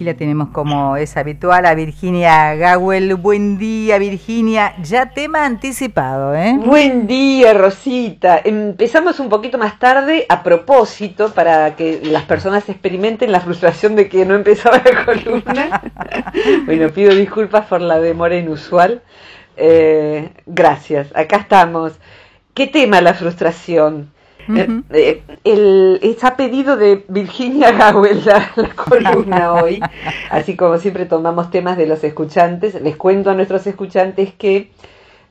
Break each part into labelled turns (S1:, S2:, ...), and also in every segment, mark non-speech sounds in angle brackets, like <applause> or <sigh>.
S1: Aquí la tenemos como es habitual a Virginia Gawel. Buen día, Virginia. Ya tema anticipado, ¿eh?
S2: Buen día, Rosita. Empezamos un poquito más tarde a propósito para que las personas experimenten la frustración de que no empezaba la columna. <laughs> bueno, pido disculpas por la demora inusual. Eh, gracias, acá estamos. ¿Qué tema la frustración? Eh, eh, el, está pedido de Virginia Gawel la, columna <laughs> hoy, así como siempre tomamos temas de los escuchantes. Les cuento a nuestros escuchantes que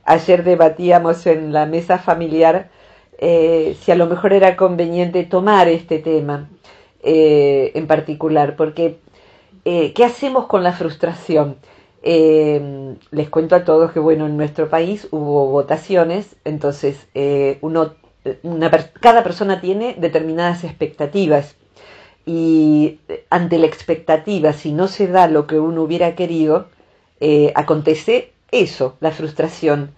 S2: ayer debatíamos en la mesa familiar eh, si a lo mejor era conveniente tomar este tema en particular, porque ¿qué hacemos con la frustración? les cuento a todos que bueno en nuestro país hubo votaciones entonces uno cada persona tiene determinadas expectativas y eh, ante la expectativa, si no se da lo que uno hubiera querido, eh, acontece eso, la frustración.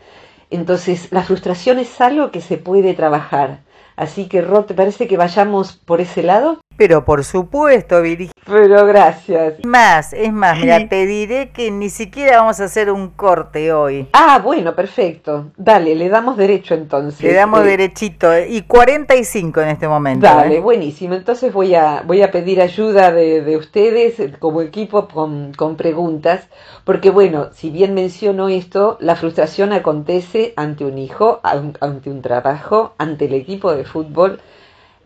S2: Entonces, la frustración es algo que se puede trabajar. Así que, Rod, ¿te parece que vayamos por ese lado?
S1: Pero por supuesto, Virginia.
S2: Pero gracias.
S1: Más, es más, mira, <laughs> te diré que ni siquiera vamos a hacer un corte hoy.
S2: Ah, bueno, perfecto. Dale, le damos derecho entonces.
S1: Le damos eh, derechito. Y 45 en este momento.
S2: Dale, ¿eh? buenísimo. Entonces voy a, voy a pedir ayuda de, de ustedes como equipo con, con preguntas. Porque bueno, si bien menciono esto, la frustración acontece ante un hijo, ante un trabajo, ante el equipo de fútbol,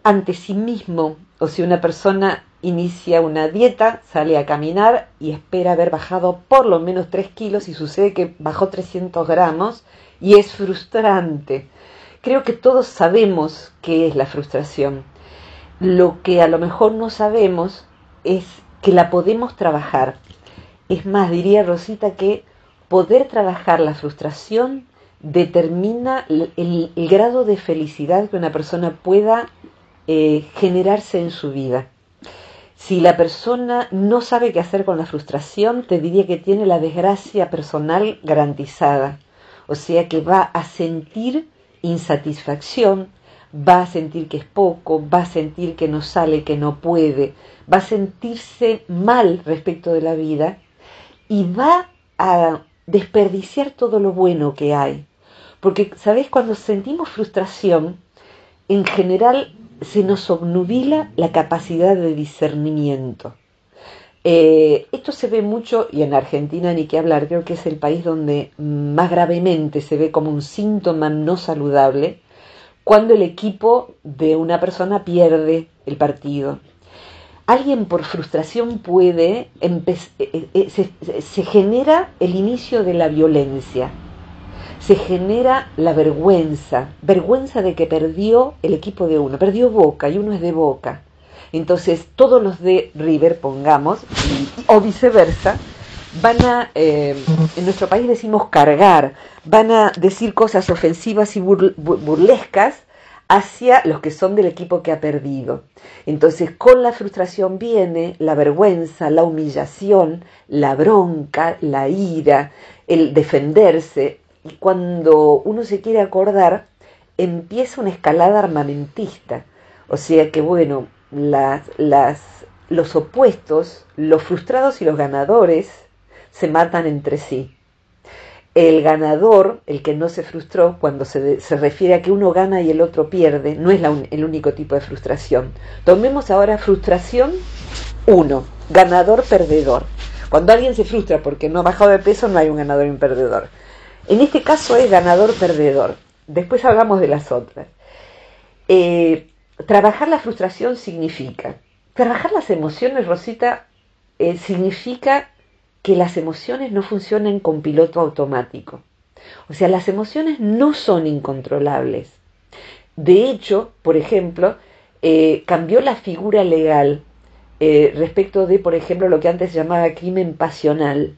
S2: ante sí mismo o si una persona inicia una dieta, sale a caminar y espera haber bajado por lo menos 3 kilos y sucede que bajó 300 gramos y es frustrante. Creo que todos sabemos qué es la frustración. Lo que a lo mejor no sabemos es que la podemos trabajar. Es más, diría Rosita que poder trabajar la frustración determina el, grado de felicidad que una persona pueda eh, generarse en su vida. Si la persona no sabe qué hacer con la frustración, te diría que tiene la desgracia personal garantizada. O sea que va a sentir insatisfacción, va a sentir que es poco, va a sentir que no sale, que no puede, va a sentirse mal respecto de la vida y va a desperdiciar todo lo bueno que hay. Porque, ¿sabes? Cuando sentimos frustración, en general se nos obnubila la capacidad de discernimiento. Eh, esto se ve mucho, y en Argentina ni que hablar, creo que es el país donde más gravemente se ve como un síntoma no saludable cuando el equipo de una persona pierde el partido. Alguien por frustración puede, eh, eh, se genera el inicio de la violencia se genera la vergüenza, vergüenza de que perdió el equipo de uno, perdió Boca y uno es de Boca. Entonces todos los de River, pongamos, o viceversa, van a, eh, en nuestro país decimos cargar, van a decir cosas ofensivas y burlescas hacia los que son del equipo que ha perdido. Entonces con la frustración viene la vergüenza, la humillación, la bronca, la ira, el defenderse, y cuando uno se quiere acordar, empieza una escalada armamentista. O sea que, bueno, las, las, los opuestos, los frustrados y los ganadores, se matan entre sí. El ganador, el que no se frustró, cuando se, se refiere a que uno gana y el otro pierde, no es el único tipo de frustración. Tomemos ahora frustración uno, ganador-perdedor. Cuando alguien se frustra porque no ha bajado de peso, no hay un ganador y un perdedor. En este caso es ganador-perdedor. Después hablamos de las otras. Eh, trabajar la frustración significa, trabajar las emociones, Rosita, eh, significa que las emociones no funcionen con piloto automático. O sea, las emociones no son incontrolables. De hecho, por ejemplo, eh, cambió la figura legal respecto de, por ejemplo, lo que antes se llamaba crimen pasional.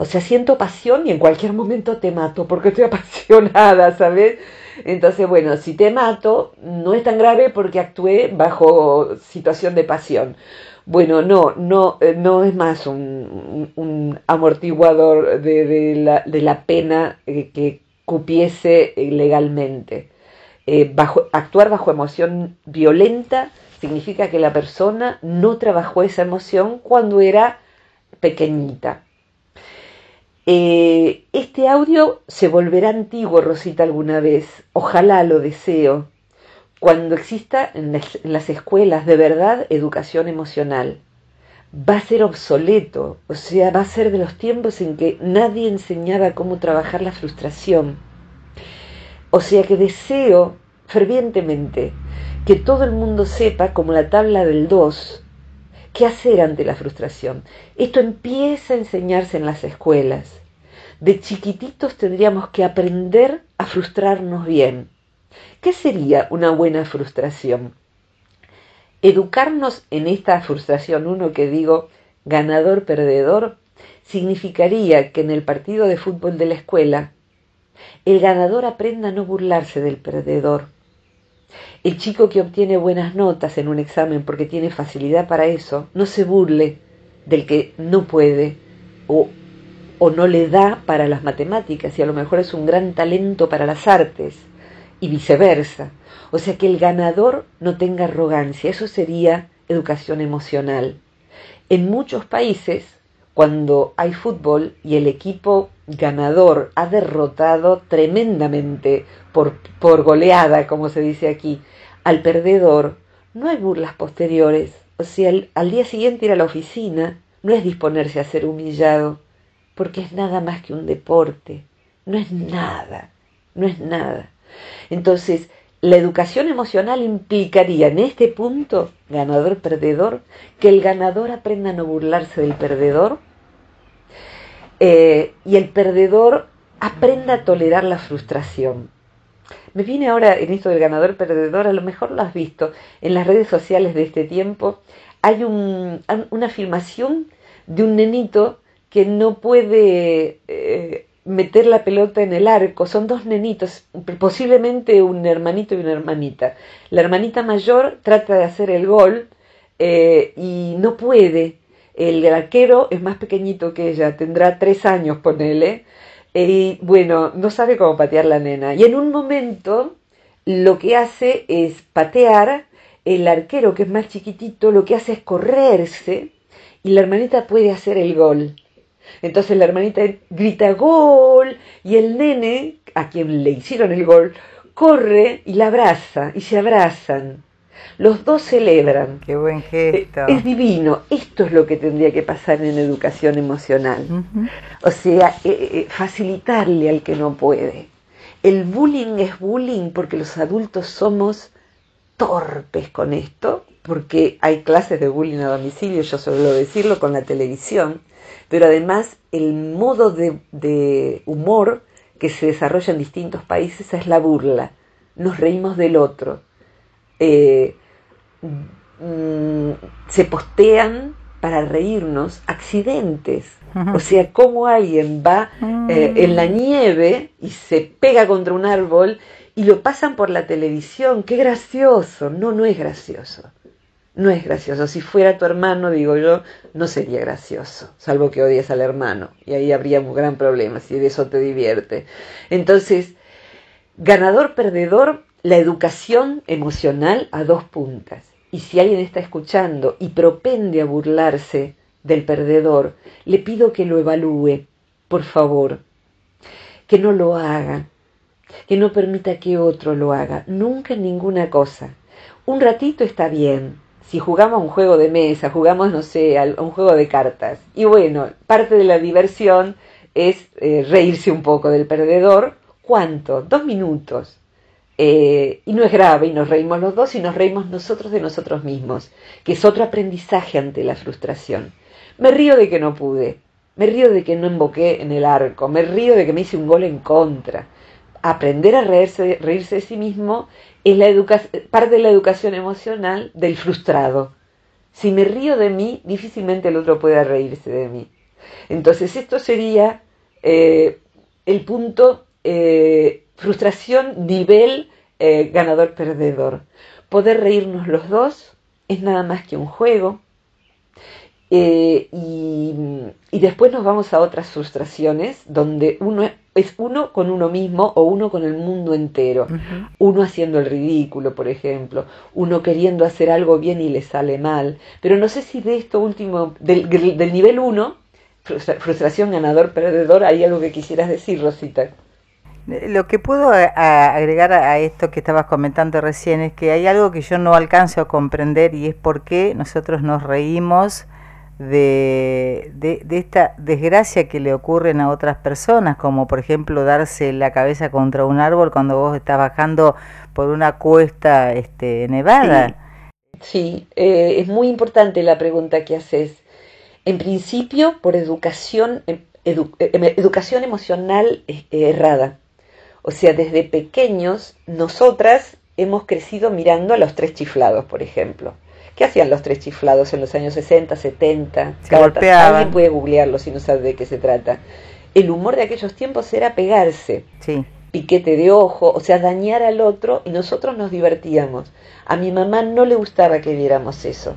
S2: O sea, siento pasión y en cualquier momento te mato porque estoy <laughs> apasionada, ¿sabes? Entonces, bueno, si te mato, no es tan grave porque actué bajo situación de pasión. Bueno, no, no, eh, no es más un, amortiguador de, la, de, la, pena eh, que cupiese legalmente. bajo, actuar bajo emoción violenta significa que la persona no trabajó esa emoción cuando era pequeñita. Eh, este audio se volverá antiguo, Rosita, alguna vez. Ojalá lo deseo. Cuando exista en las escuelas de verdad educación emocional. Va a ser obsoleto, o sea, va a ser de los tiempos en que nadie enseñaba cómo trabajar la frustración. O sea que deseo fervientemente que todo el mundo sepa, como la tabla del 2, qué hacer ante la frustración. Esto empieza a enseñarse en las escuelas. De chiquititos tendríamos que aprender a frustrarnos bien. ¿Qué sería una buena frustración? Educarnos en esta frustración, uno que digo ganador-perdedor, significaría que en el partido de fútbol de la escuela el ganador aprenda a no burlarse del perdedor el chico que obtiene buenas notas en un examen porque tiene facilidad para eso, no se burle del que no puede o, o no le da para las matemáticas y a lo mejor es un gran talento para las artes y viceversa. O sea, que el ganador no tenga arrogancia, eso sería educación emocional. En muchos países, cuando hay fútbol y el equipo ganador ha derrotado tremendamente por, por goleada, como se dice aquí, al perdedor, no hay burlas posteriores. O sea, al, día siguiente ir a la oficina no es disponerse a ser humillado, porque es nada más que un deporte, no es nada, no es nada. Entonces, la educación emocional implicaría en este punto, ganador-perdedor, que el ganador aprenda a no burlarse del perdedor eh, y el perdedor aprenda a tolerar la frustración. Me viene ahora en esto del ganador perdedor, a lo mejor lo has visto en las redes sociales de este tiempo, hay una filmación de un nenito que no puede eh, meter la pelota en el arco. Son dos nenitos, posiblemente un hermanito y una hermanita. La hermanita mayor trata de hacer el gol eh, y no puede. El arquero es más pequeñito que ella, tendrá tres años, ponele. Y bueno, no sabe cómo patear la nena. Y en un momento lo que hace es patear, el arquero que es más chiquitito lo que hace es correrse y la hermanita puede hacer el gol. Entonces la hermanita grita gol y el nene, a quien le hicieron el gol, corre y la abraza y se abrazan. Los dos celebran.
S1: Qué buen gesto.
S2: Es divino. Esto es lo que tendría que pasar en educación emocional. O sea, eh, eh, facilitarle al que no puede. El bullying es bullying porque los adultos somos torpes con esto, porque hay clases de bullying a domicilio, yo suelo decirlo con la televisión, pero además el modo de, humor que se desarrolla en distintos países es la burla. Nos reímos del otro. Eh, Mm, se postean para reírnos accidentes. O sea, cómo alguien va eh, en la nieve y se pega contra un árbol y lo pasan por la televisión. Qué gracioso. No, no es gracioso. No es gracioso. Si fuera tu hermano, digo yo, no sería gracioso, salvo que odies al hermano. Y ahí habría un gran problema si de eso te divierte. Entonces, ganador, perdedor, la educación emocional a dos puntas. Y si alguien está escuchando y propende a burlarse del perdedor, le pido que lo evalúe, por favor, que no lo haga, que no permita que otro lo haga, nunca ninguna cosa. Un ratito está bien, si jugamos a un juego de mesa, jugamos, no sé, a un juego de cartas. Y bueno, parte de la diversión es eh, reírse un poco del perdedor. ¿Cuánto? Dos minutos. Eh, y no es grave, y nos reímos los dos y nos reímos nosotros de nosotros mismos, que es otro aprendizaje ante la frustración. Me río de que no pude, me río de que no emboqué en el arco, me río de que me hice un gol en contra. Aprender a reírse, reírse de sí mismo es la parte de la educación emocional del frustrado. Si me río de mí, difícilmente el otro pueda reírse de mí. Entonces esto sería eh, el punto eh, frustración nivel eh, ganador-perdedor. Poder reírnos los dos es nada más que un juego. y, después nos vamos a otras frustraciones donde uno es uno con uno mismo o uno con el mundo entero. Uno haciendo el ridículo, por ejemplo. Uno queriendo hacer algo bien y le sale mal. Pero no sé si de esto último, del, del nivel uno, frustración ganador-perdedor, hay algo que quisieras decir, Rosita.
S1: Lo que puedo agregar a esto que estabas comentando recién es que hay algo que yo no alcanzo a comprender y es por qué nosotros nos reímos de, de, esta desgracia que le ocurren a otras personas, como por ejemplo darse la cabeza contra un árbol cuando vos estás bajando por una cuesta este, nevada.
S2: Sí, eh, es muy importante la pregunta que haces. En principio, por educación, em, em, educación emocional eh, errada. O sea, desde pequeños, nosotras hemos crecido mirando a los tres chiflados, por ejemplo. ¿Qué hacían los tres chiflados en los años 60, 70?
S1: Se golpeaban.
S2: Alguien puede googlearlo si no sabe de qué se trata. El humor de aquellos tiempos era pegarse.
S1: Sí.
S2: Piquete de ojo, o sea, dañar al otro y nosotros nos divertíamos. A mi mamá no le gustaba que viéramos eso,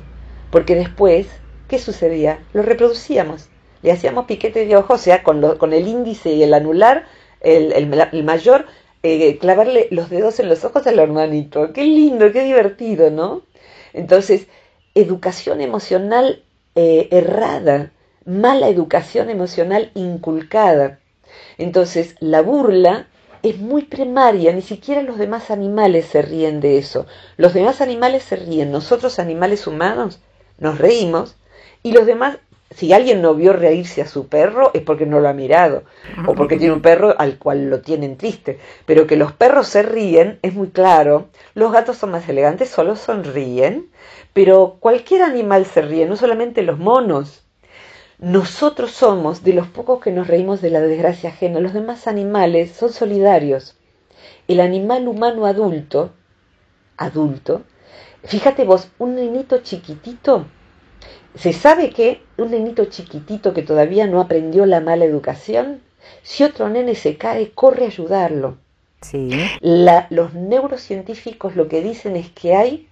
S2: porque después, ¿qué sucedía? Lo reproducíamos. Le hacíamos piquete de ojo, o sea, con, con el índice y el anular, el, mayor, eh, clavarle los dedos en los ojos al hermanito. Qué lindo, qué divertido, ¿no? Entonces, educación emocional eh, errada, mala educación emocional inculcada. Entonces, la burla es muy primaria, ni siquiera los demás animales se ríen de eso. Los demás animales se ríen, nosotros animales humanos nos reímos y los demás, si alguien no vio reírse a su perro es porque no lo ha mirado o porque tiene un perro al cual lo tienen triste. Pero que los perros se ríen es muy claro. Los gatos son más elegantes, solo sonríen. Pero cualquier animal se ríe, no solamente los monos. Nosotros somos de los pocos que nos reímos de la desgracia ajena. Los demás animales son solidarios. El animal humano adulto, adulto, fíjate vos, un nenito chiquitito, se sabe que un nenito chiquitito que todavía no aprendió la mala educación, si otro nene se cae, corre a ayudarlo.
S1: Sí.
S2: los neurocientíficos lo que dicen es que hay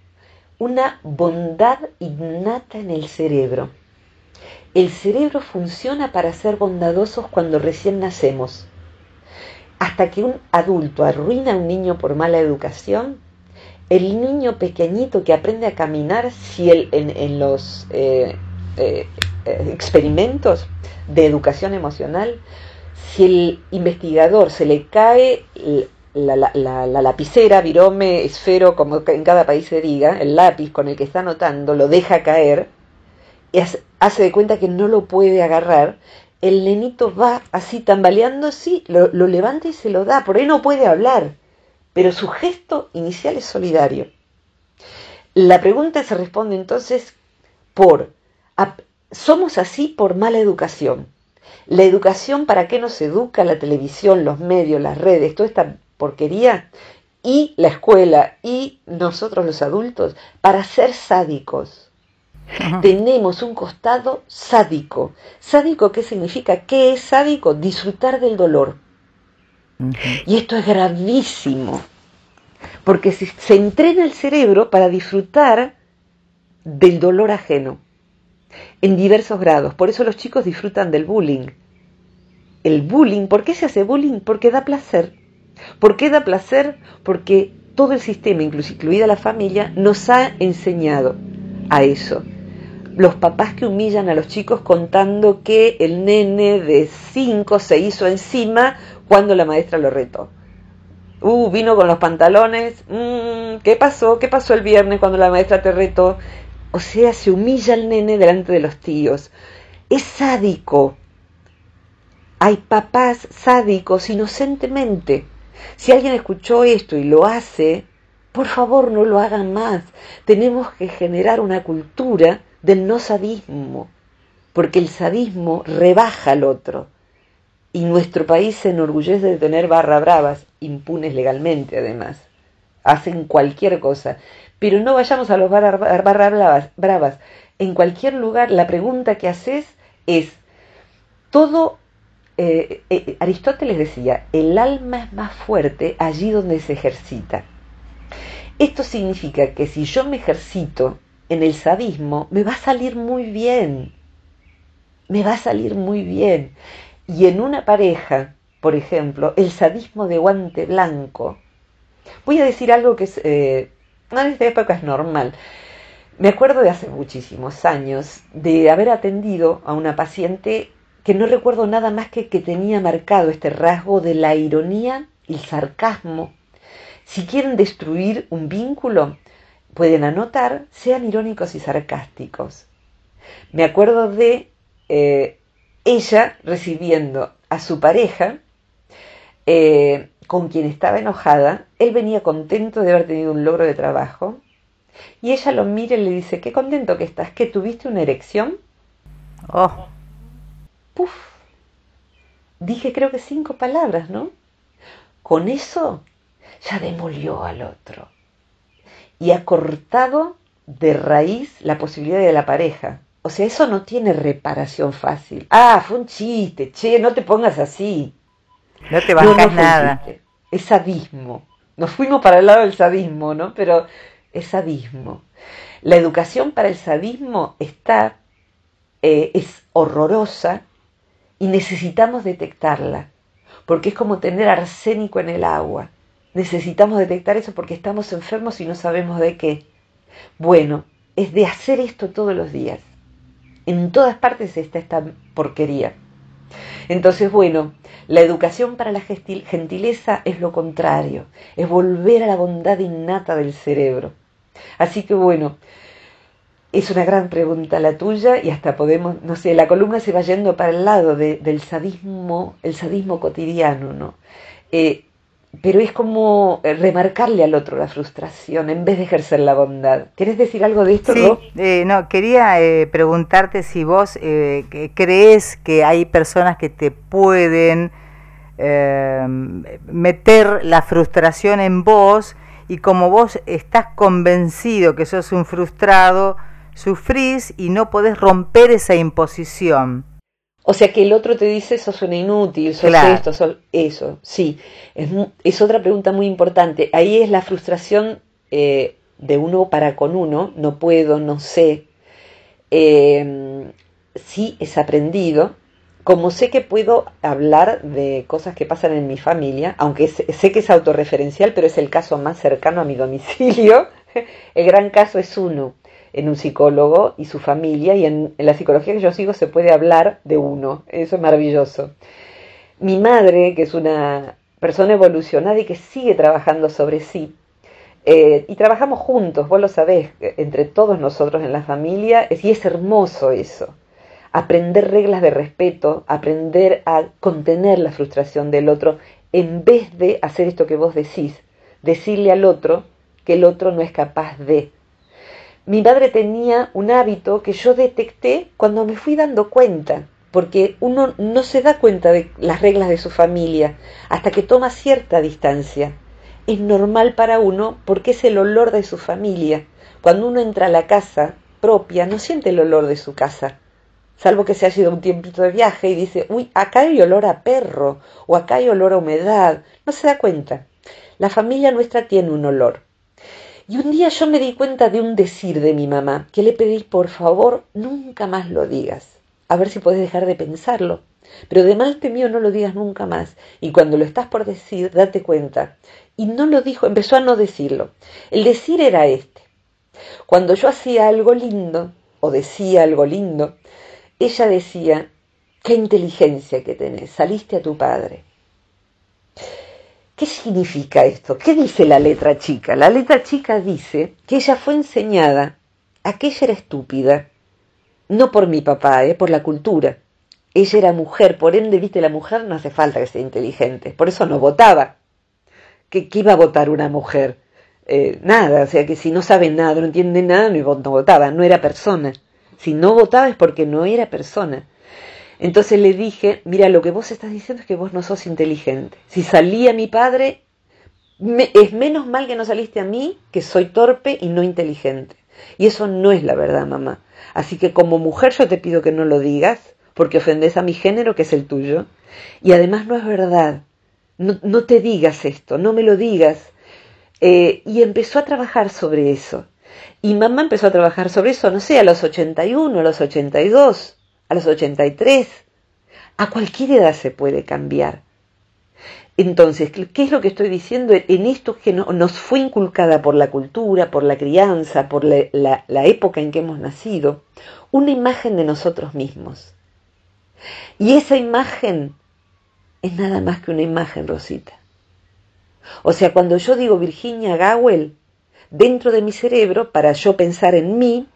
S2: una bondad innata en el cerebro. El cerebro funciona para ser bondadosos cuando recién nacemos. Hasta que un adulto arruina a un niño por mala educación, el niño pequeñito que aprende a caminar, si en, los eh, eh, experimentos de educación emocional, si el investigador se le cae la, la, la, lapicera, virome, esfero, como en cada país se diga, el lápiz con el que está anotando, lo deja caer, y hace, de cuenta que no lo puede agarrar, el nenito va así tambaleando, sí, lo, lo levanta y se lo da, por ahí no puede hablar, pero su gesto inicial es solidario. La pregunta se responde entonces por, somos así por mala educación. La educación, ¿para qué nos educa la televisión, los medios, las redes, toda esta porquería y la escuela y nosotros los adultos para ser sádicos. Tenemos un costado sádico. ¿Sádico qué significa? ¿Qué es sádico? Disfrutar del dolor. Y esto es gravísimo, porque se entrena el cerebro para disfrutar del dolor ajeno en diversos grados. Por eso los chicos disfrutan del bullying. El bullying, ¿por qué se hace bullying? Porque da placer. ¿Por qué da placer? Porque todo el sistema, incluida la familia, nos ha enseñado a eso. Los papás que humillan a los chicos contando que el nene de 5 se hizo encima cuando la maestra lo retó. Uh, vino con los pantalones. Mm, ¿Qué pasó? ¿Qué pasó el viernes cuando la maestra te retó? O sea, se humilla al nene delante de los tíos. Es sádico. Hay papás sádicos inocentemente si alguien escuchó esto y lo hace, por favor no lo hagan más. Tenemos que generar una cultura del no sadismo, porque el sadismo rebaja al otro. Y nuestro país se enorgullece de tener barra bravas, impunes legalmente además. Hacen cualquier cosa. Pero no vayamos a los barra, bravas, bravas. en cualquier lugar, la pregunta que haces es, todo, eh, eh, Aristóteles decía, el alma es más fuerte allí donde se ejercita. Esto significa que si yo me ejercito en el sadismo, me va a salir muy bien, me va a salir muy bien. Y en una pareja, por ejemplo, el sadismo de guante blanco, voy a decir algo que es, eh, en esta época es normal, me acuerdo de hace muchísimos años de haber atendido a una paciente que no recuerdo nada más que que tenía marcado este rasgo de la ironía y el sarcasmo. Si quieren destruir un vínculo, pueden anotar, sean irónicos y sarcásticos. Me acuerdo de eh, ella recibiendo a su pareja, eh, con quien estaba enojada, él venía contento de haber tenido un logro de trabajo, y ella lo mira y le dice, qué contento que estás, que tuviste una erección. Oh. Puf. Dije creo que cinco palabras, ¿no? Con eso ya demolió al otro y ha cortado de raíz la posibilidad de la pareja. O sea, eso no tiene reparación fácil. Ah, fue un chiste, che, no te pongas así.
S1: No te bajas nada.
S2: Es sadismo. Nos fuimos para el lado del sadismo, ¿no? Pero es sadismo. La educación para el sadismo está, eh, es horrorosa y necesitamos detectarla, porque es como tener arsénico en el agua. Necesitamos detectar eso porque estamos enfermos y no sabemos de qué. Bueno, es de hacer esto todos los días. En todas partes está esta porquería. Entonces, bueno, la educación para la gentileza es lo contrario, es volver a la bondad innata del cerebro. Así que bueno, es una gran pregunta la tuya y hasta podemos, no sé, la columna se va yendo para el lado del sadismo, el sadismo cotidiano, ¿no? Eh, pero es como remarcarle al otro la frustración en vez de ejercer la bondad. ¿Quieres decir algo de esto?
S1: Sí, eh, no, quería eh, preguntarte si vos crees que hay personas que te pueden meter la frustración en vos y como vos estás convencido que sos un frustrado, sufrís y no podés romper esa imposición.
S2: O sea que el otro te dice, sos una inútil, sos esto, sos eso. Sí, es, es, otra pregunta muy importante. Ahí es la frustración eh, de uno para con uno, no puedo, no sé. Eh, sí es aprendido, como sé que puedo hablar de cosas que pasan en mi familia, aunque sé que es autorreferencial, pero es el caso más cercano a mi domicilio, <laughs> el gran caso es uno en un psicólogo y su familia, y en, la psicología que yo sigo se puede hablar de uno, eso es maravilloso. Mi madre, que es una persona evolucionada y que sigue trabajando sobre sí, eh, y trabajamos juntos, vos lo sabés, entre todos nosotros en la familia, y es hermoso eso aprender reglas de respeto, aprender a contener la frustración del otro, en vez de hacer esto que vos decís, decirle al otro que el otro no es capaz de. Mi madre tenía un hábito que yo detecté cuando me fui dando cuenta, porque uno no se da cuenta de las reglas de su familia hasta que toma cierta distancia. Es normal para uno porque es el olor de su familia. Cuando uno entra a la casa propia, no siente el olor de su casa, salvo que se ha sido un tiempito de viaje y dice, uy, acá hay olor a perro o acá hay olor a humedad. No se da cuenta. La familia nuestra tiene un olor. Y un día yo me di cuenta de un decir de mi mamá, que le pedí, por favor, nunca más lo digas. A ver si puedes dejar de pensarlo. Pero de mal mío no lo digas nunca más. Y cuando lo estás por decir, date cuenta. Y no lo dijo, empezó a no decirlo. El decir era este. Cuando yo hacía algo lindo, o decía algo lindo, ella decía, qué inteligencia que tenés, saliste a tu padre. ¿Qué significa esto? ¿Qué dice la letra chica? La letra chica dice que ella fue enseñada a que ella era estúpida, no por mi papá, ¿eh? por la cultura. Ella era mujer, por ende, viste, la mujer no hace falta que sea inteligente, por eso no votaba. ¿Qué, iba a votar una mujer? Eh, nada, o sea que si no sabe nada, no entiende nada, no votaba, no era persona. Si no votaba es porque no era persona. Entonces le dije, mira, lo que vos estás diciendo es que vos no sos inteligente. Si salía mi padre, es menos mal que no saliste a mí, que soy torpe y no inteligente. Y eso no es la verdad, mamá. Así que como mujer yo te pido que no lo digas, porque ofendes a mi género, que es el tuyo. Y además no es verdad. No, no te digas esto, no me lo digas. Eh, y empezó a trabajar sobre eso. Y mamá empezó a trabajar sobre eso, no sé, a los 81, a los 82, a los 83. A cualquier edad se puede cambiar. Entonces, ¿qué es lo que estoy diciendo? En esto que nos fue inculcada por la cultura, por la crianza, por la, la época en que hemos nacido, una imagen de nosotros mismos. Y esa imagen es nada más que una imagen, Rosita. O sea, cuando yo digo Virginia Gawel, dentro de mi cerebro, para yo pensar en mí,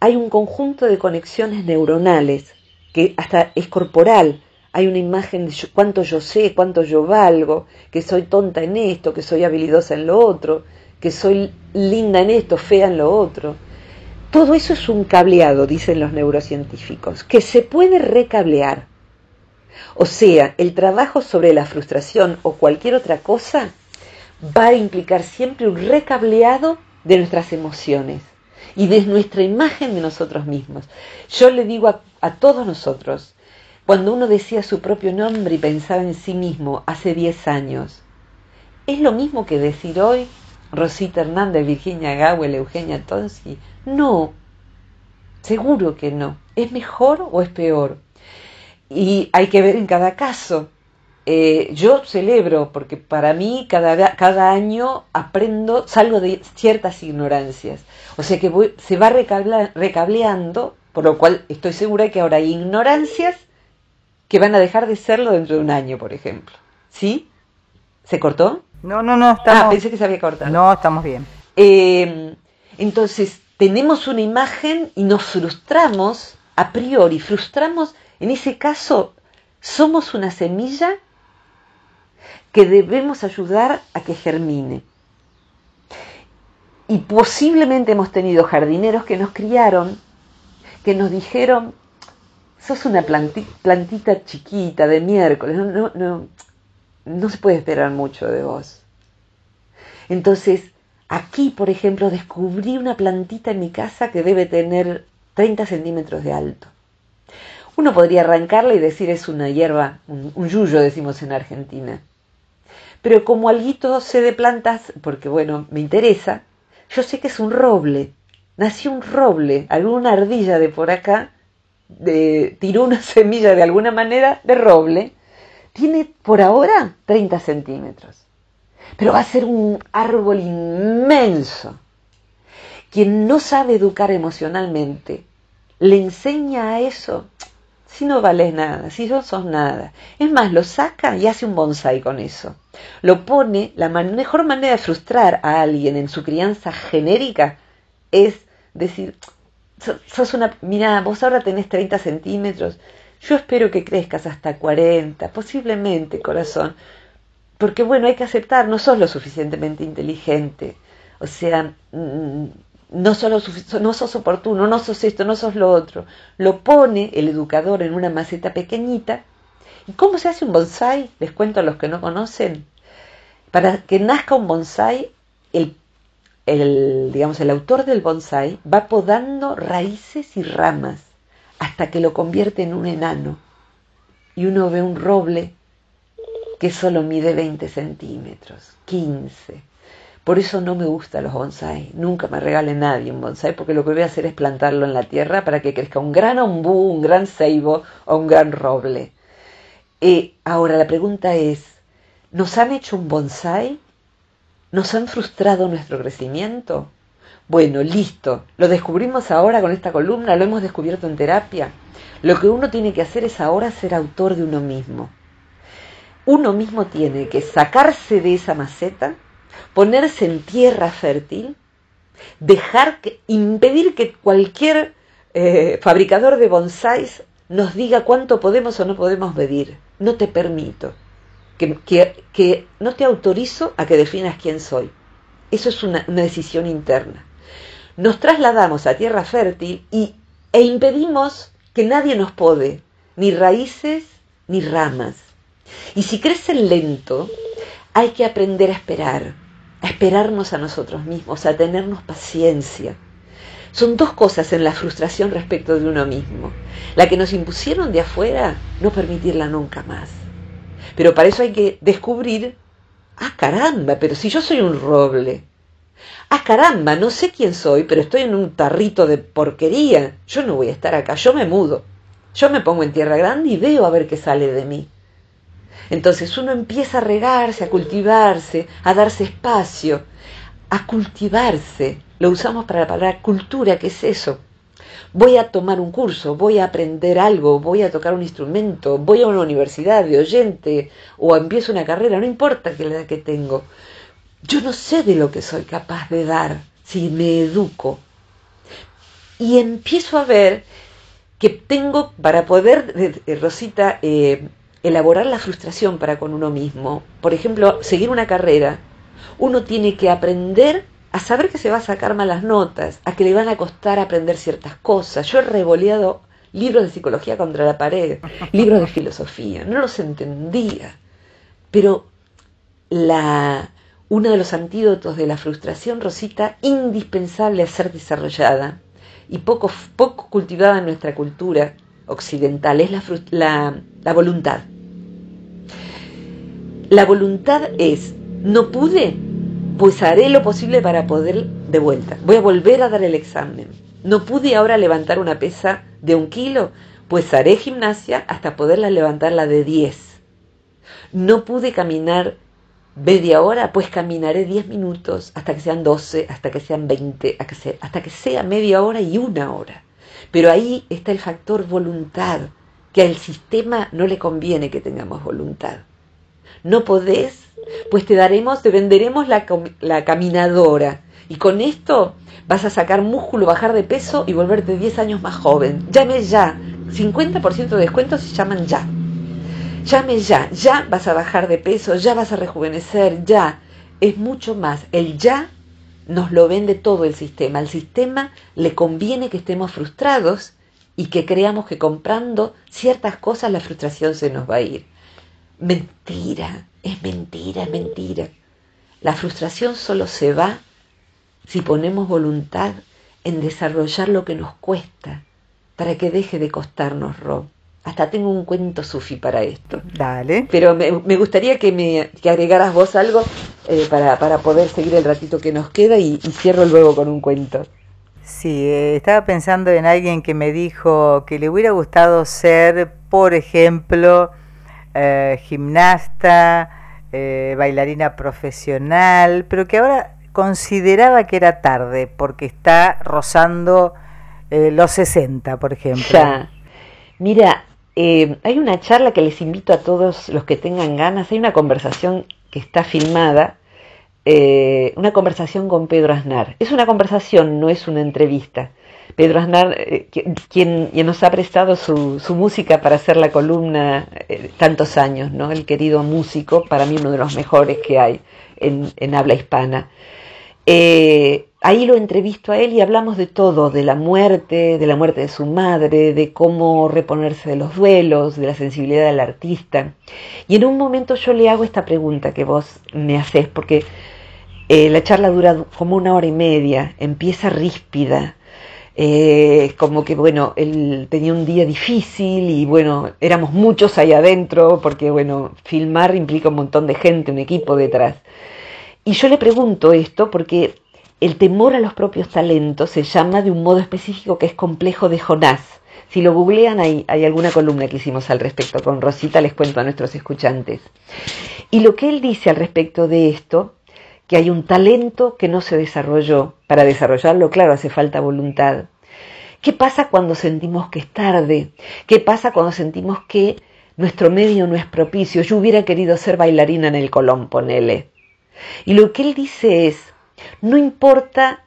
S2: hay un conjunto de conexiones neuronales que hasta es corporal, hay una imagen de cuánto yo sé, cuánto yo valgo, que soy tonta en esto, que soy habilidosa en lo otro, que soy linda en esto, fea en lo otro. Todo eso es un cableado, dicen los neurocientíficos, que se puede recablear. O sea, el trabajo sobre la frustración o cualquier otra cosa va a implicar siempre un recableado de nuestras emociones y de nuestra imagen de nosotros mismos. Yo le digo a, todos nosotros, cuando uno decía su propio nombre y pensaba en sí mismo hace 10 años. ¿Es lo mismo que decir hoy Rosita Hernández, Virginia Gawel, Eugenia Tonsi? No, seguro que no. ¿Es mejor o es peor? Y hay que ver en cada caso. Eh, yo celebro, porque para mí cada, cada año aprendo, salgo de ciertas ignorancias. O sea que se va recableando, por lo cual estoy segura que ahora hay ignorancias que van a dejar de serlo dentro de un año, por ejemplo. ¿Sí? ¿Se cortó?
S1: No, no, no, estamos...
S2: Ah, pensé que se había cortado.
S1: No, estamos bien.
S2: Eh, entonces, tenemos una imagen y nos frustramos a priori, frustramos, en ese caso, somos una semilla que debemos ayudar a que germine. Y posiblemente hemos tenido jardineros que nos criaron, que nos dijeron, sos una plantita chiquita de miércoles, no, no, no, se puede esperar mucho de vos. Entonces, aquí, por ejemplo, descubrí una plantita en mi casa que debe tener 30 centímetros de alto. Uno podría arrancarla y decir es una hierba, un, yuyo decimos en Argentina. Pero como alguito sé de plantas, porque bueno, me interesa, yo sé que es un roble. Nació un roble, alguna ardilla de por acá de, tiró una <laughs> semilla de alguna manera de roble, tiene por ahora 30 centímetros, pero va a ser un árbol inmenso. Quien no sabe educar emocionalmente, le enseña a eso, si no vales nada, si no sos nada. Es más, lo saca y hace un bonsai con eso. Lo pone, la mejor manera de frustrar a alguien en su crianza genérica es decir, sos una, mira, vos ahora tenés 30 centímetros, yo espero que crezcas hasta 40, posiblemente, corazón, porque bueno, hay que aceptar, no sos lo suficientemente inteligente, o sea, mm, no sos, no sos oportuno, no sos esto, no sos lo otro. Lo pone el educador en una maceta pequeñita. ¿Y cómo se hace un bonsai? Les cuento a los que no conocen. Para que nazca un bonsai, el el, digamos, el autor del bonsai va podando raíces y ramas hasta que lo convierte en un enano. Y uno ve un roble que solo mide 20 centímetros, 15. Por eso no me gustan los bonsai. Nunca me regale nadie un bonsai porque lo que voy a hacer es plantarlo en la tierra para que crezca un gran ombú, un gran ceibo o un gran roble. Eh, ahora la pregunta es, ¿nos han hecho un bonsai? ¿Nos han frustrado nuestro crecimiento? Bueno, listo, lo descubrimos ahora con esta columna, lo hemos descubierto en terapia. Lo que uno tiene que hacer es ahora ser autor de uno mismo. Uno mismo tiene que sacarse de esa maceta, ponerse en tierra fértil, dejar que, impedir que cualquier eh, fabricador de bonsáis nos diga cuánto podemos o no podemos medir. No te permito que, no te autorizo a que definas quién soy. Eso es una, decisión interna. Nos trasladamos a tierra fértil y, e impedimos que nadie nos pode, ni raíces ni ramas. Y si crecen lento, hay que aprender a esperar, a esperarnos a nosotros mismos, a tenernos paciencia. Son dos cosas en la frustración respecto de uno mismo. La que nos impusieron de afuera, no permitirla nunca más. Pero para eso hay que descubrir, ah caramba, pero si yo soy un roble, ah caramba, no sé quién soy, pero estoy en un tarrito de porquería, yo no voy a estar acá, yo me mudo, yo me pongo en tierra grande y veo a ver qué sale de mí. Entonces uno empieza a regarse, a cultivarse, a darse espacio, a cultivarse. Lo usamos para la palabra cultura, ¿qué es eso? Voy a tomar un curso, voy a aprender algo, voy a tocar un instrumento, voy a una universidad de oyente o empiezo una carrera, no importa qué edad que tengo. Yo no sé de lo que soy capaz de dar si me educo. Y empiezo a ver que tengo para poder, eh, Rosita, eh, elaborar la frustración para con uno mismo. Por ejemplo, seguir una carrera. Uno tiene que aprender a saber que se va a sacar malas notas, a que le van a costar aprender ciertas cosas. Yo he revoleado libros de psicología contra la pared, libros de filosofía, no los entendía. Pero la, uno de los antídotos de la frustración, Rosita, indispensable a ser desarrollada y poco, poco cultivada en nuestra cultura occidental, es la, la, la voluntad. La voluntad es, no pude, pues haré lo posible para poder de vuelta. Voy a volver a dar el examen. No pude ahora levantar una pesa de un kilo, pues haré gimnasia hasta poderla levantar la de 10. No pude caminar media hora, pues caminaré 10 minutos hasta que sean 12, hasta que sean 20, hasta que sea media hora y una hora. Pero ahí está el factor voluntad, que al sistema no le conviene que tengamos voluntad no podés, pues te daremos, te venderemos la, la caminadora. Y con esto vas a sacar músculo, bajar de peso y volverte 10 años más joven. Llame ya. 50% de descuento se llaman ya. Llame ya. Ya vas a bajar de peso, ya vas a rejuvenecer, ya. Es mucho más. El ya nos lo vende todo el sistema. Al sistema le conviene que estemos frustrados y que creamos que comprando ciertas cosas la frustración se nos va a ir. Mentira, es mentira, es mentira. La frustración solo se va si ponemos voluntad en desarrollar lo que nos cuesta para que deje de costarnos, Rob. Hasta tengo un cuento sufi para esto.
S1: Dale.
S2: Pero me, gustaría que me agregaras vos algo eh, para, para, poder seguir el ratito que nos queda y, cierro luego con un cuento.
S1: Sí, eh, estaba pensando en alguien que me dijo que le hubiera gustado ser, por ejemplo, eh, gimnasta, eh, bailarina profesional, pero que ahora consideraba que era tarde porque está rozando eh, los 60, por ejemplo.
S2: Mira, hay una charla que les invito a todos los que tengan ganas, hay una conversación que está filmada, una conversación con Pedro Aznar. Es una conversación, no es una entrevista. Pedro Aznar, eh, quien, nos ha prestado su, música para hacer la columna eh, tantos años, ¿no? El querido músico, para mí uno de los mejores que hay en, habla hispana. Eh, ahí lo entrevisto a él y hablamos de todo, de la muerte, de la muerte de su madre, de cómo reponerse de los duelos, de la sensibilidad del artista. Y en un momento yo le hago esta pregunta que vos me haces, porque la charla dura como una hora y media, empieza ríspida, eh, como que bueno, él tenía un día difícil y bueno, éramos muchos ahí adentro porque bueno, filmar implica un montón de gente, un equipo detrás. Y yo le pregunto esto porque el temor a los propios talentos se llama de un modo específico que es complejo de Jonás. Si lo googlean, hay, hay alguna columna que hicimos al respecto. Con Rosita les cuento a nuestros escuchantes. Y lo que él dice al respecto de esto que hay un talento que no se desarrolló. Para desarrollarlo, claro, hace falta voluntad. ¿Qué pasa cuando sentimos que es tarde? ¿Qué pasa cuando sentimos que nuestro medio no es propicio? Yo hubiera querido ser bailarina en el Colón, ponele. Y lo que él dice es, no importa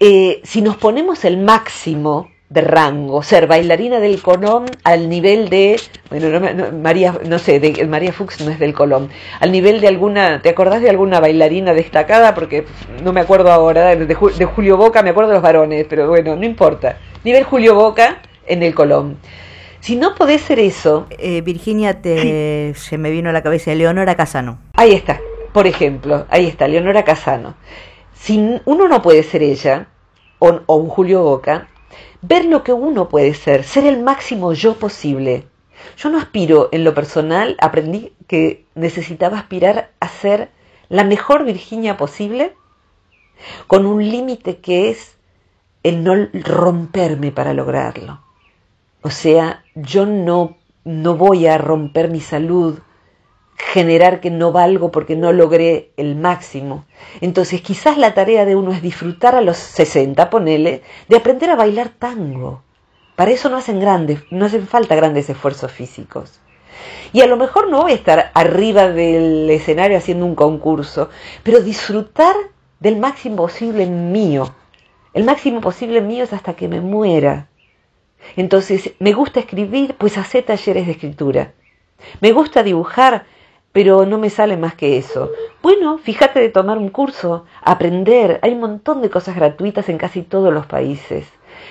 S2: eh, si nos ponemos el máximo de rango, ser bailarina del Colón al nivel de, bueno, no, María, no sé, de, María Fuchs no es del Colón, al nivel de alguna, ¿te acordás de alguna bailarina destacada? Porque no me acuerdo ahora, de, Julio Boca, me acuerdo de los varones, pero bueno, no importa. Nivel Julio Boca en el Colón. Si no podés ser eso...
S1: Eh, Virginia, te, se me vino a la cabeza Leonora Casano.
S2: Ahí está, por ejemplo, ahí está, Leonora Casano. Si uno no puede ser ella, o, o un Julio Boca, ver lo que uno puede ser, ser el máximo yo posible. Yo no aspiro en lo personal, aprendí que necesitaba aspirar a ser la mejor Virginia posible, con un límite que es el no romperme para lograrlo. O sea, yo no, no voy a romper mi salud, generar que no valgo porque no logré el máximo. Entonces quizás la tarea de uno es disfrutar a los 60, ponele, de aprender a bailar tango. Para eso no hacen grandes, no hacen falta grandes esfuerzos físicos. Y a lo mejor no voy a estar arriba del escenario haciendo un concurso, pero disfrutar del máximo posible mío. El máximo posible mío es hasta que me muera. Entonces, me gusta escribir, pues hace talleres de escritura. Me gusta dibujar, pero no me sale más que eso. Bueno, fíjate de tomar un curso, aprender. Hay un montón de cosas gratuitas en casi todos los países.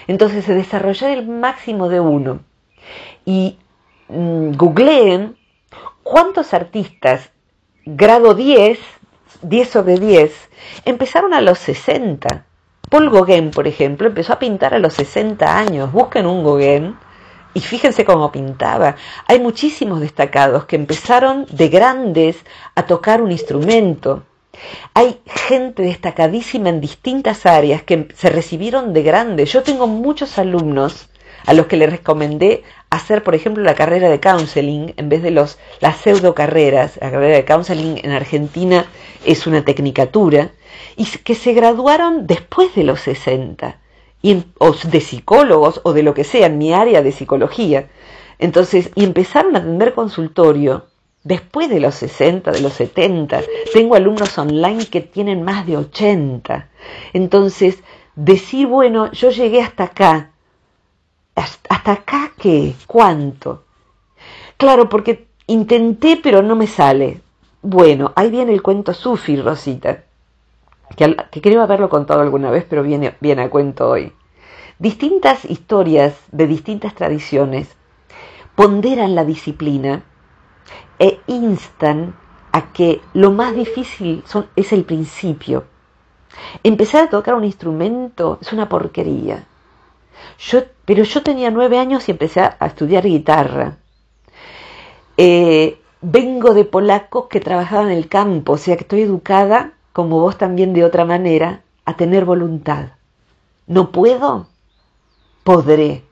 S2: Entonces, desarrollar el máximo de uno. Y mmm, googleen cuántos artistas grado 10, 10 sobre 10, empezaron a los 60. Paul Gauguin, por ejemplo, empezó a pintar a los 60 años. Busquen un Gauguin y fíjense cómo pintaba. Hay muchísimos destacados que empezaron de grandes a tocar un instrumento. Hay gente destacadísima en distintas áreas que se recibieron de grandes. Yo tengo muchos alumnos a los que les recomendé hacer, por ejemplo, la carrera de counseling en vez de los, las pseudo carreras. La carrera de counseling en Argentina es una tecnicatura y que se graduaron después de los 60, y, o de psicólogos o de lo que sea, en mi área de psicología. Entonces, y empezaron a atender consultorio después de los 60, de los 70. Tengo alumnos online que tienen más de 80. Entonces, decir, bueno, yo llegué hasta acá. ¿Hasta acá qué? ¿Cuánto? Claro, porque intenté, pero no me sale. Bueno, ahí viene el cuento Sufi, Rosita que, creo haberlo contado alguna vez, pero viene, viene a cuento hoy. Distintas historias de distintas tradiciones ponderan la disciplina e instan a que lo más difícil es el principio. Empezar a tocar un instrumento es una porquería. Yo, pero yo tenía nueve años y empecé a estudiar guitarra. Eh, vengo de polacos que trabajaban en el campo, o sea que estoy educada como vos también de otra manera, a tener voluntad. ¿No puedo? Podré.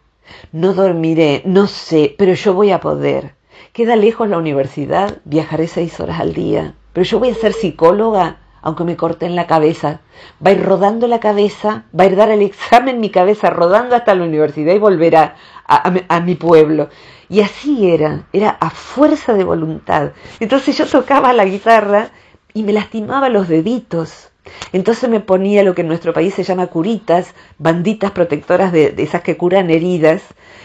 S2: No dormiré, no sé, pero yo voy a poder. Queda lejos la universidad, viajaré seis horas al día, pero yo voy a ser psicóloga, aunque me corten la cabeza. Va a ir rodando la cabeza, va a ir dar el examen mi cabeza, rodando hasta la universidad y volverá a, a, a mi pueblo. Y así era, era a fuerza de voluntad. Entonces yo tocaba la guitarra y me lastimaba los deditos. Entonces me ponía lo que en nuestro país se llama curitas, banditas protectoras de, de, esas que curan heridas.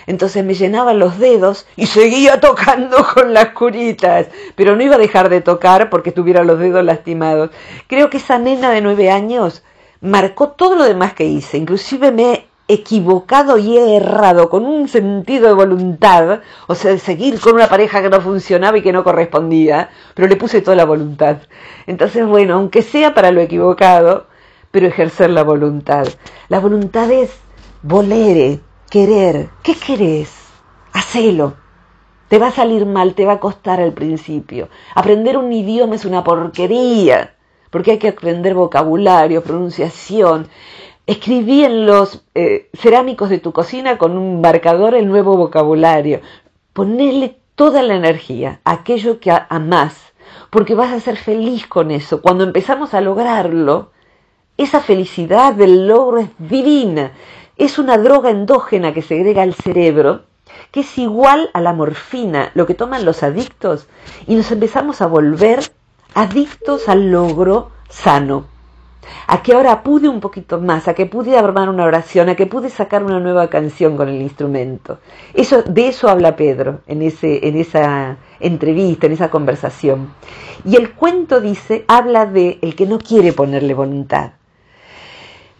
S2: Entonces me llenaba los dedos y seguía <laughs> tocando con las curitas, pero no iba a dejar de tocar porque tuviera los dedos lastimados. Creo que esa nena de nueve años marcó todo lo demás que hice. Inclusive me equivocado y he errado con un sentido de voluntad, o sea, de seguir con una pareja que no funcionaba y que no correspondía, pero le puse toda la voluntad. Entonces, bueno, aunque sea para lo equivocado, pero ejercer la voluntad. La voluntad es volere, querer. ¿Qué querés? Hacelo. Te va a salir mal, te va a costar al principio. Aprender un idioma es una porquería, porque hay que aprender vocabulario, pronunciación. Escribí en los eh, cerámicos de tu cocina con un marcador el nuevo vocabulario. Ponerle toda la energía a aquello que amás, porque vas a ser feliz con eso. Cuando empezamos a lograrlo, esa felicidad del logro es divina. Es una droga endógena que segrega el cerebro, que es igual a la morfina, lo que toman los adictos, y nos empezamos a volver adictos al logro sano a que ahora pude un poquito más, a que pude armar una oración, a que pude sacar una nueva canción con el instrumento. Eso, de eso habla Pedro en, ese, en esa entrevista, en esa conversación. Y el cuento dice, habla de el que no quiere ponerle voluntad.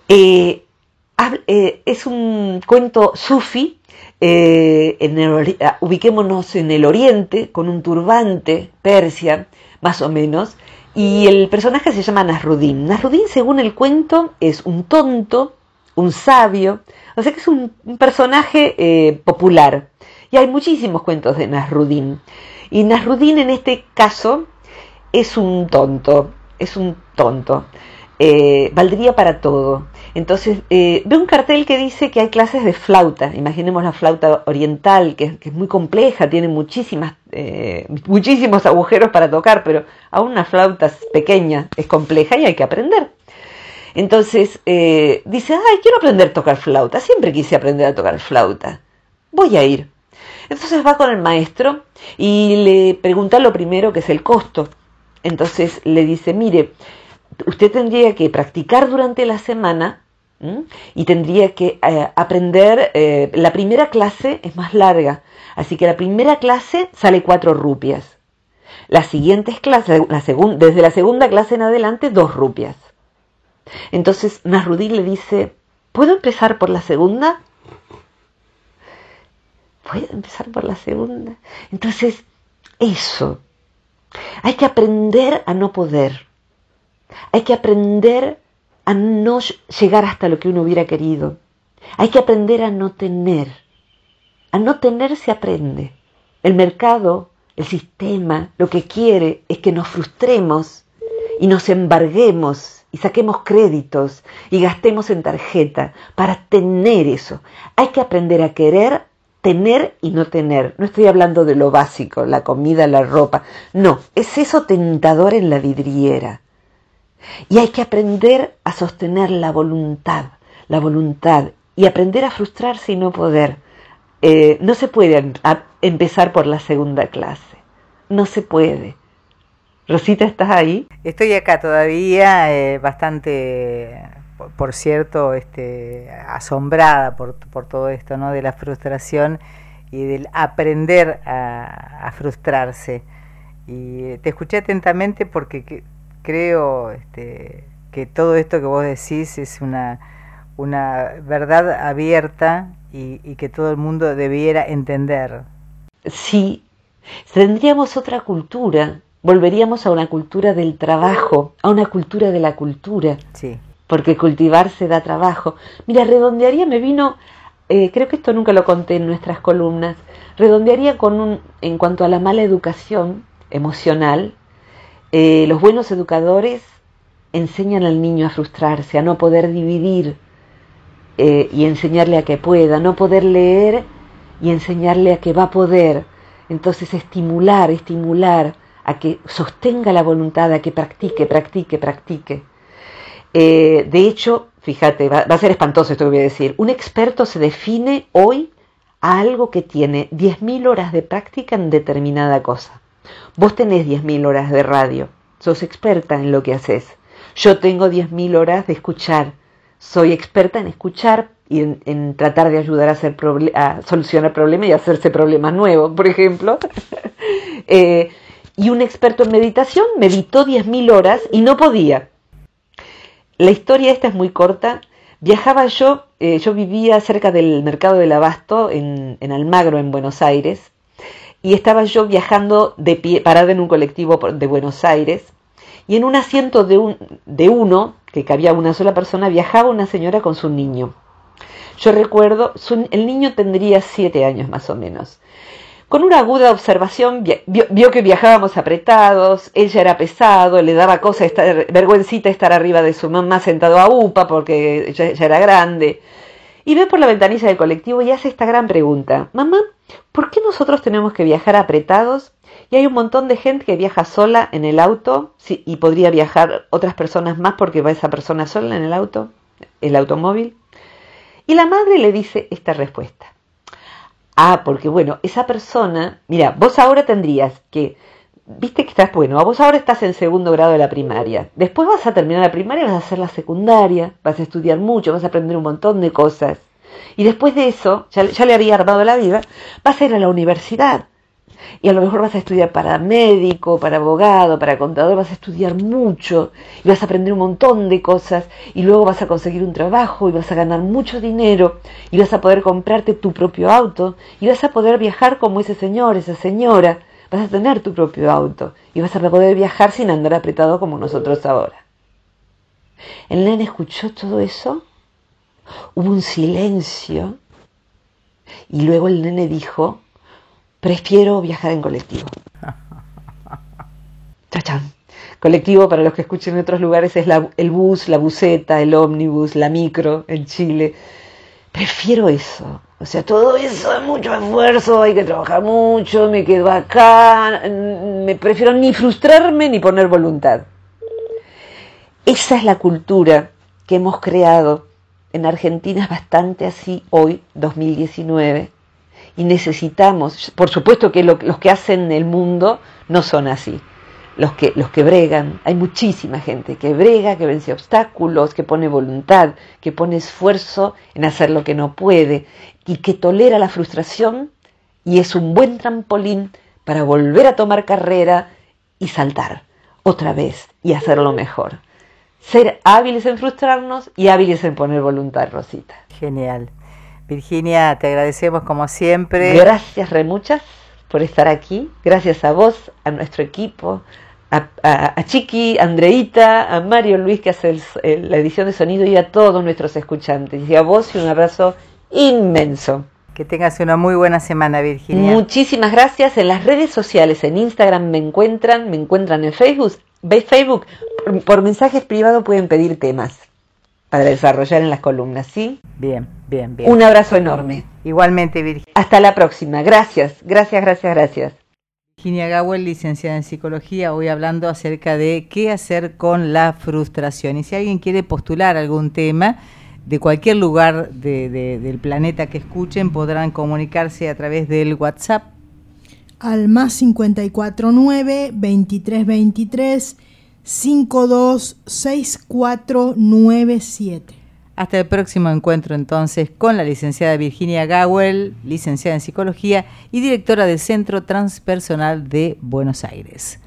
S2: Eh, eh, es un cuento sufi, eh, en el, ubiquémonos en el oriente, con un turbante, Persia, más o menos, y el personaje se llama Nasruddin. Nasruddin, según el cuento, es un tonto, un sabio, o sea que es un, personaje eh, popular. Y hay muchísimos cuentos de Nasrudin. Y Nasrudin en este caso es un tonto, es un tonto. Eh, valdría para todo. Entonces, eh, ve un cartel que dice que hay clases de flauta. Imaginemos la flauta oriental, que, es muy compleja, tiene muchísimas, eh, muchísimos agujeros para tocar, pero aún una flauta pequeña es compleja y hay que aprender. Entonces, eh, dice, ay, quiero aprender a tocar flauta. Siempre quise aprender a tocar flauta. Voy a ir. Entonces va con el maestro y le pregunta lo primero que es el costo. Entonces le dice, mire, usted tendría que practicar durante la semana y tendría que eh, aprender, eh, la primera clase es más larga, así que la primera clase sale cuatro rupias. Las siguientes clases, la desde la segunda clase en adelante, dos rupias. Entonces Nasrudin le dice, ¿puedo empezar por la segunda? ¿Puedo empezar por la segunda? Entonces, eso. Hay que aprender a no poder. Hay que aprender a no llegar hasta lo que uno hubiera querido. Hay que aprender a no tener. A no tener se aprende. El mercado, el sistema, lo que quiere es que nos frustremos y nos embarguemos y saquemos créditos y gastemos en tarjeta para tener eso. Hay que aprender a querer, tener y no tener. No estoy hablando de lo básico, la comida, la ropa. No, es eso tentador en la vidriera. Y hay que aprender a sostener la voluntad, la voluntad, y aprender a frustrarse y no poder. Eh, no se puede em, empezar por la segunda clase, no se puede. Rosita, ¿estás ahí?
S1: Estoy acá todavía, eh, bastante, por, cierto, este, asombrada por, por, todo esto, ¿no? De la frustración y del aprender a, a frustrarse. Y te escuché atentamente porque creo este, que todo esto que vos decís es una, una verdad abierta y, que todo el mundo debiera entender.
S2: Sí, tendríamos otra cultura, volveríamos a una cultura del trabajo, a una cultura de la cultura.
S1: Sí.
S2: Porque cultivarse da trabajo. Mira, redondearía, me vino, eh, creo que esto nunca lo conté en nuestras columnas, redondearía con un, en cuanto a la mala educación emocional, eh, los buenos educadores enseñan al niño a frustrarse, a no poder dividir eh, y enseñarle a que pueda, no poder leer y enseñarle a que va a poder. Entonces estimular, estimular a que sostenga la voluntad, a que practique, practique, practique. Eh, de hecho, fíjate, va, va, a ser espantoso esto que voy a decir, un experto se define hoy a algo que tiene 10.000 horas de práctica en determinada cosa. Vos tenés 10.000 horas de radio, sos experta en lo que haces. Yo tengo 10.000 horas de escuchar, soy experta en escuchar y en, tratar de ayudar a, solucionar problemas y hacerse problemas nuevos, por ejemplo. <laughs> Eh, y un experto en meditación meditó 10.000 horas y no podía. La historia esta es muy corta. Viajaba yo, eh, yo vivía cerca del mercado del abasto en, en Almagro, en Buenos Aires, y estaba yo viajando de pie, parada en un colectivo de Buenos Aires, y en un asiento de, un, de uno, que cabía una sola persona, viajaba una señora con su niño. Yo recuerdo, el niño tendría siete años más o menos. Con una aguda observación vio, que viajábamos apretados, ella era pesado, le daba cosa estar, vergüencita estar arriba de su mamá sentado a UPA porque ella, ella era grande. Y ve por la ventanilla del colectivo y hace esta gran pregunta. Mamá, ¿por qué nosotros tenemos que viajar apretados? Y hay un montón de gente que viaja sola en el auto y podría viajar otras personas más porque va esa persona sola en el auto, el automóvil. Y la madre le dice esta respuesta. Ah, porque bueno, esa persona, mira, vos ahora tendrías que, viste que estás, bueno, vos ahora estás en segundo grado de la primaria, después vas a terminar la primaria, vas a hacer la secundaria, vas a estudiar mucho, vas a aprender un montón de cosas. Y después de eso, ya, le había armado la vida, vas a ir a la universidad. Y a lo mejor vas a estudiar para médico, para abogado, para contador, vas a estudiar mucho y vas a aprender un montón de cosas y luego vas a conseguir un trabajo y vas a ganar mucho dinero y vas a poder comprarte tu propio auto y vas a poder viajar como ese señor, esa señora, vas a tener tu propio auto y vas a poder viajar sin andar apretado como nosotros ahora. El nene escuchó todo eso Hubo un silencio y luego el nene dijo, prefiero viajar en colectivo. <laughs> Chachán. Colectivo, para los que escuchen en otros lugares, es el bus, la buseta, el ómnibus, la micro en Chile. Prefiero eso. O sea, todo eso es mucho esfuerzo, hay que trabajar mucho, me quedo acá, me prefiero ni frustrarme ni poner voluntad. Esa es la cultura que hemos creado en Argentina, es bastante así hoy, 2019, y necesitamos, por supuesto que los que hacen el mundo no son así, los que, los que bregan, hay muchísima gente que brega, que vence obstáculos, que pone voluntad, que pone esfuerzo en hacer lo que no puede y que tolera la frustración y es un buen trampolín para volver a tomar carrera y saltar otra vez y hacerlo mejor. Ser hábiles en frustrarnos y hábiles en poner voluntad, Rosita.
S1: Genial. Virginia, te agradecemos como siempre.
S2: Gracias, Remuchas, por estar aquí. Gracias a vos, a nuestro equipo, a, Chiqui, a Andreita, a Mario Luis que hace la edición de sonido y a todos nuestros escuchantes. Y a vos y un abrazo inmenso.
S1: Que tengas una muy buena semana, Virginia.
S2: Muchísimas gracias. En las redes sociales, en Instagram me encuentran, me encuentran en Facebook. ¿Veis Facebook? Por, mensajes privados pueden pedir temas para desarrollar en las columnas, ¿sí?
S1: Bien, bien, bien.
S2: Un abrazo enorme.
S1: Igualmente, Virginia.
S2: Hasta la próxima. Gracias, gracias, gracias, gracias.
S1: Virginia Gawel, licenciada en psicología, hoy hablando acerca de qué hacer con la frustración. Y si alguien quiere postular algún tema de cualquier lugar del planeta que escuchen, podrán comunicarse a través del WhatsApp.
S3: Al más 549 2323 526497.
S1: Hasta el próximo encuentro entonces con la licenciada Virginia Gawel, licenciada en psicología y directora del Centro Transpersonal de Buenos Aires.